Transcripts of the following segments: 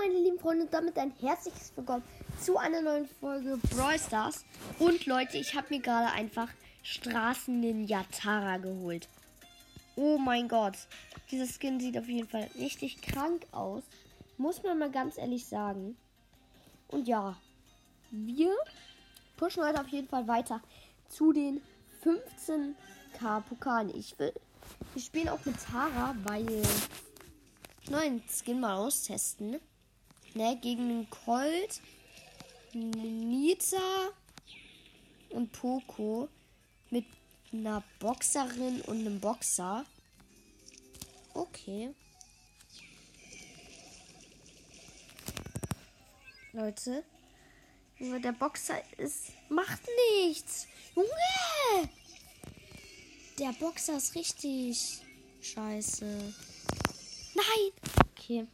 meine lieben Freunde, damit ein herzliches Willkommen zu einer neuen Folge Brawl Stars. Und Leute, ich habe mir gerade einfach Straßen Ninja Tara geholt. Oh mein Gott, dieser Skin sieht auf jeden Fall richtig krank aus. Muss man mal ganz ehrlich sagen. Und ja, wir pushen heute auf jeden Fall weiter zu den 15k Pokalen. Ich will, wir spielen auch mit Tara, weil neuen Skin mal austesten. Ne, gegen einen Colt, Nita und Poco mit einer Boxerin und einem Boxer. Okay. Leute, der Boxer ist. Macht nichts. Junge! Der Boxer ist richtig scheiße. Nein! Okay.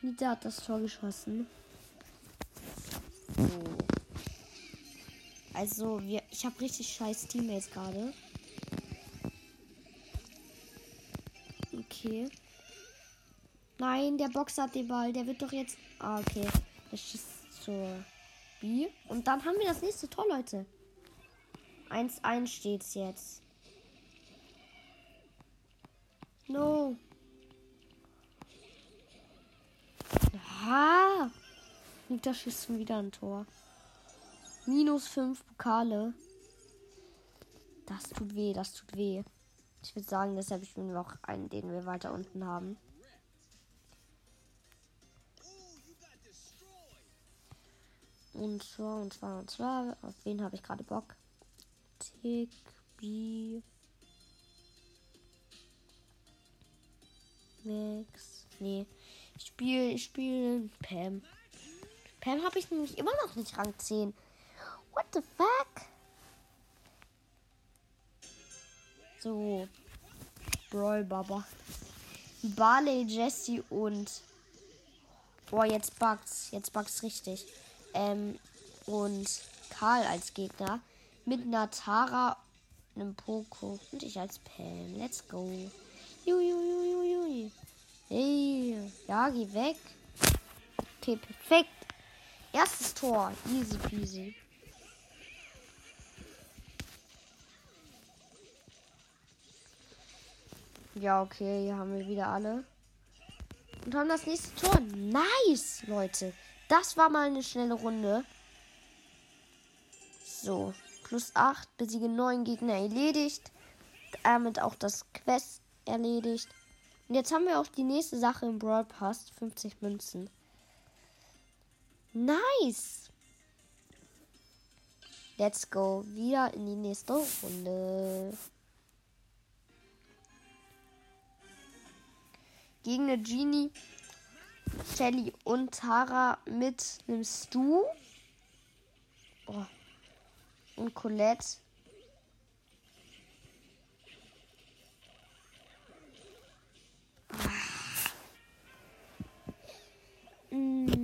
Nita hat das Tor geschossen. Oh. Also, wir, ich habe richtig scheiß Teammates gerade. Okay. Nein, der Boxer hat den Ball. Der wird doch jetzt. Ah, okay. Der schießt zur B. Und dann haben wir das nächste Tor, Leute. 1-1 steht's jetzt. No. Ha! Nita schießt schon wieder ein Tor. Minus 5 Pokale. Das tut weh, das tut weh. Ich würde sagen, deshalb spielen wir auch einen, den wir weiter unten haben. Und zwar, und zwar, und zwar, auf wen habe ich gerade Bock? Tick, B. Max. Nee. Ich spiele, ich spiele Pam. Pam habe ich nämlich immer noch nicht Rang 10. What the fuck? So. Brawl Baba. Barley, Jesse und. Boah, jetzt bugt's. Jetzt bugt's richtig. Ähm, und Karl als Gegner. Mit einer Tara, einem Poco und ich als Pam. Let's go. Juiuiuiui. Hey, ja, geh weg. Okay, perfekt. Erstes Tor. Easy peasy. Ja, okay, hier haben wir wieder alle. Und haben das nächste Tor. Nice, Leute. Das war mal eine schnelle Runde. So, plus 8, besiege 9 Gegner erledigt. Damit auch das Quest erledigt. Und jetzt haben wir auch die nächste Sache im Brawl Pass. 50 Münzen. Nice. Let's go. Wieder in die nächste Runde. Gegen eine Genie, Shelly und Tara mit einem Stu. Oh. Und Colette. Mm.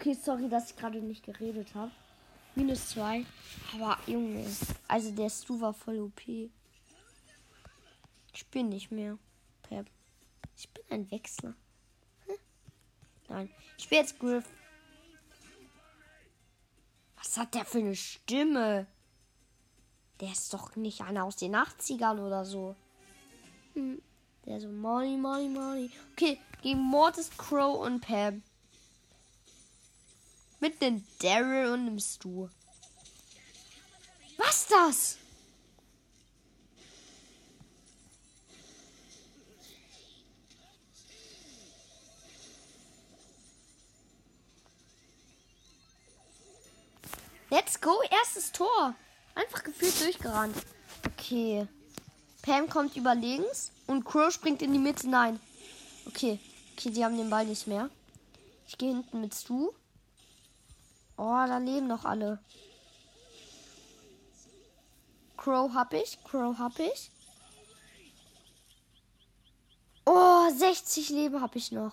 Okay, sorry, dass ich gerade nicht geredet habe. Minus zwei. Aber Junge, also der Stu war voll OP. Ich bin nicht mehr. Pep. Ich bin ein Wechsler. Hm? Nein, ich bin jetzt Griff. Was hat der für eine Stimme? Der ist doch nicht einer aus den 80ern oder so. Hm. Der so, Money, Money, Money. Okay, gegen Mortis, Crow und Pam. Mit einem Daryl und einem Stu. Was das? Let's go, erstes Tor. Einfach gefühlt durchgerannt. Okay. Pam kommt über links und Crow springt in die Mitte. Nein. Okay. Okay, die haben den Ball nicht mehr. Ich gehe hinten mit zu. Oh, da leben noch alle. Crow hab ich. Crow hab ich. Oh, 60 Leben hab ich noch.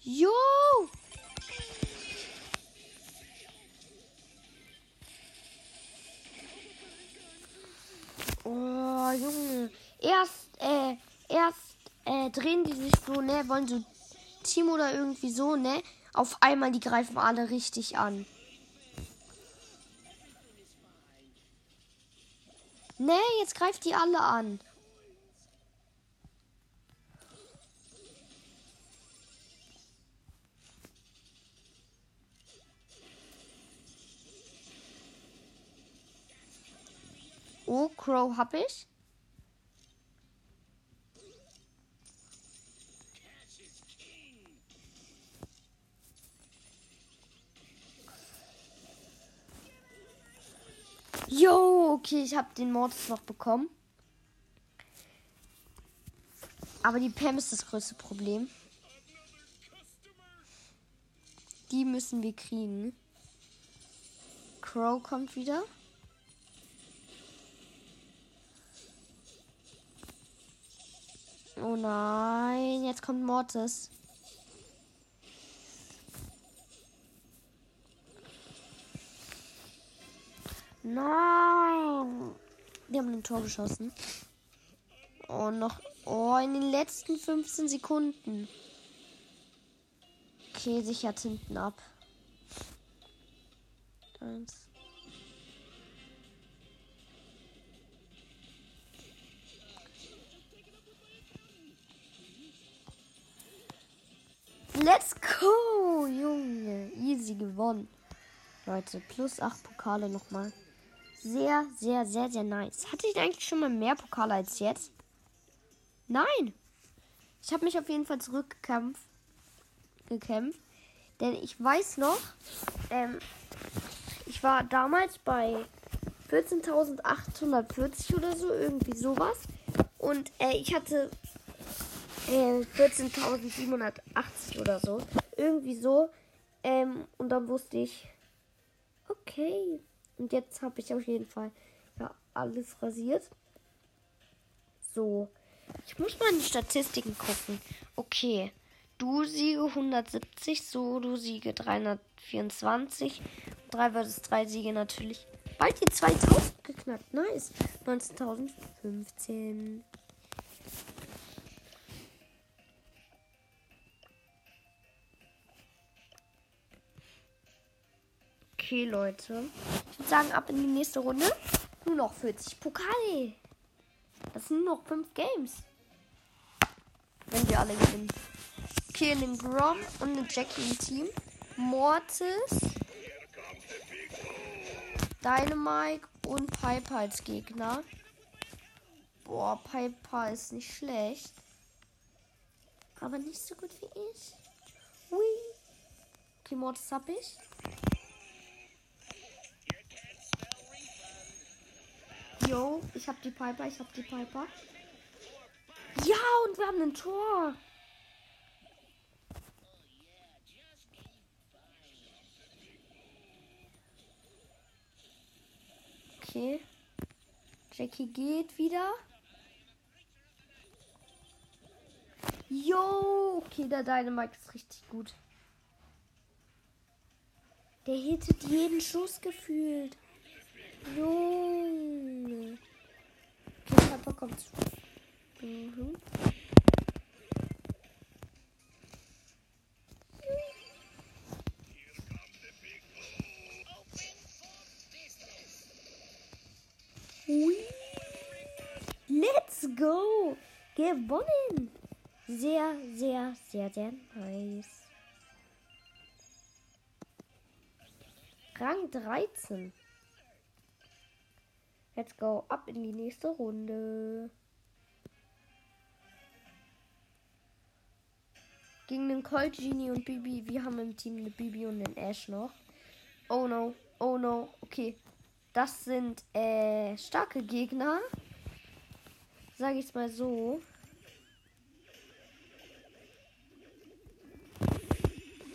Jo! Erst, äh, erst, äh, drehen die sich so, ne, wollen so Team oder irgendwie so, ne? Auf einmal, die greifen alle richtig an. Ne, jetzt greift die alle an. Oh, Crow hab ich. Jo, okay, ich habe den Mortis noch bekommen. Aber die Pam ist das größte Problem. Die müssen wir kriegen. Crow kommt wieder. Oh nein, jetzt kommt Mortis. Nein! Wir haben ein Tor geschossen. Oh, noch. Oh, in den letzten 15 Sekunden. Okay, sichert hinten ab. Eins. Let's go, Junge. Easy gewonnen. Leute, plus 8 Pokale nochmal. Sehr, sehr, sehr, sehr nice. Hatte ich eigentlich schon mal mehr Pokale als jetzt? Nein. Ich habe mich auf jeden Fall zurückgekämpft. Gekämpft. Denn ich weiß noch, ähm, ich war damals bei 14.840 oder so, irgendwie sowas. Und äh, ich hatte äh, 14.780 oder so. Irgendwie so. Ähm, und dann wusste ich, okay. Und jetzt habe ich auf jeden Fall ja, alles rasiert. So. Ich muss mal in die Statistiken gucken. Okay. Du Siege 170, Solo Siege 324. 3 vs 3 Siege natürlich. Bald die 2000 geknackt. Nice. 19.015. Okay, Leute. Ich würde sagen, ab in die nächste Runde. Nur noch 40 Pokale. Das sind nur noch 5 Games. Wenn wir alle gewinnen. Okay, einen Grom und eine Jackie im Team. Mortis. Dynamite und Piper als Gegner. Boah, Piper ist nicht schlecht. Aber nicht so gut wie ich. Hui. Okay, Mortis hab ich. Yo, ich hab die Piper, ich hab die Piper. Ja, und wir haben ein Tor. Okay. Jackie geht wieder. Jo, okay, der Dynamite ist richtig gut. Der hittet jeden Schuss gefühlt. Junge. Papa kommt. Mhm. Let's go! Gewonnen! Sehr, sehr, sehr, sehr nice. Rang 13. Let's go ab in die nächste Runde. Gegen den Colt, Genie und Bibi. Wir haben im Team eine Bibi und den Ash noch. Oh no, oh no. Okay. Das sind äh, starke Gegner. Sag ich mal so.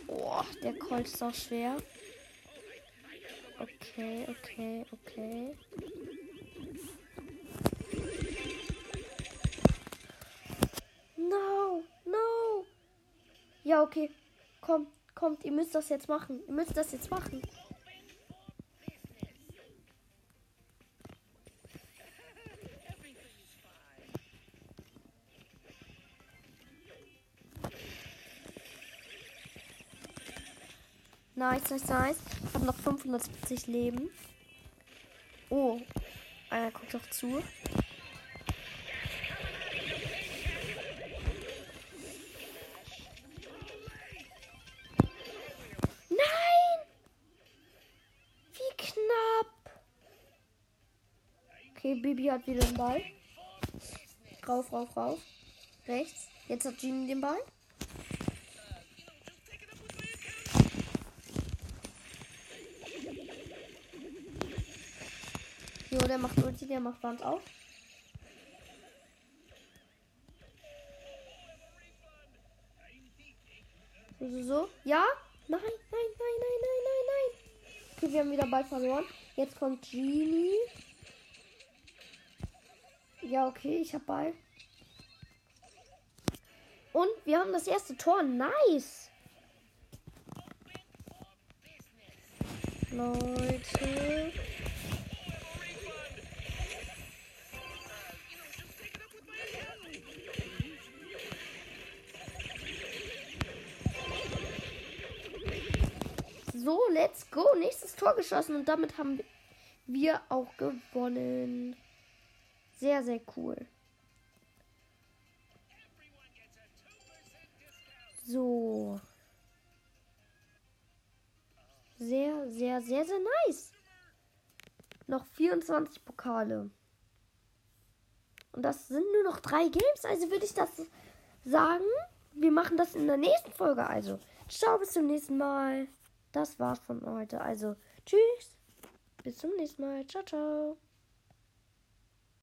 Boah, der Colt ist auch schwer. Okay, okay, okay. No, no. Ja, okay. Kommt, kommt, ihr müsst das jetzt machen. Ihr müsst das jetzt machen. Nice, nice, nice. Ich habe noch 570 Leben. Oh, einer guckt doch zu. Okay, Bibi hat wieder den Ball. Rauf, rauf, rauf. Rechts. Jetzt hat Genie den Ball. Jo, der macht Ulti, der macht Wand auf. So, so, so. Ja? Nein, nein, nein, nein, nein, nein, nein. Okay, wir haben wieder Ball verloren. Jetzt kommt Genie. Ja, okay, ich hab Ball. Und wir haben das erste Tor. Nice. Leute. So, let's go. Nächstes Tor geschossen und damit haben wir auch gewonnen. Sehr, sehr cool. So. Sehr, sehr, sehr, sehr nice. Noch 24 Pokale. Und das sind nur noch drei Games. Also würde ich das sagen. Wir machen das in der nächsten Folge. Also, ciao, bis zum nächsten Mal. Das war's von heute. Also, tschüss. Bis zum nächsten Mal. Ciao, ciao.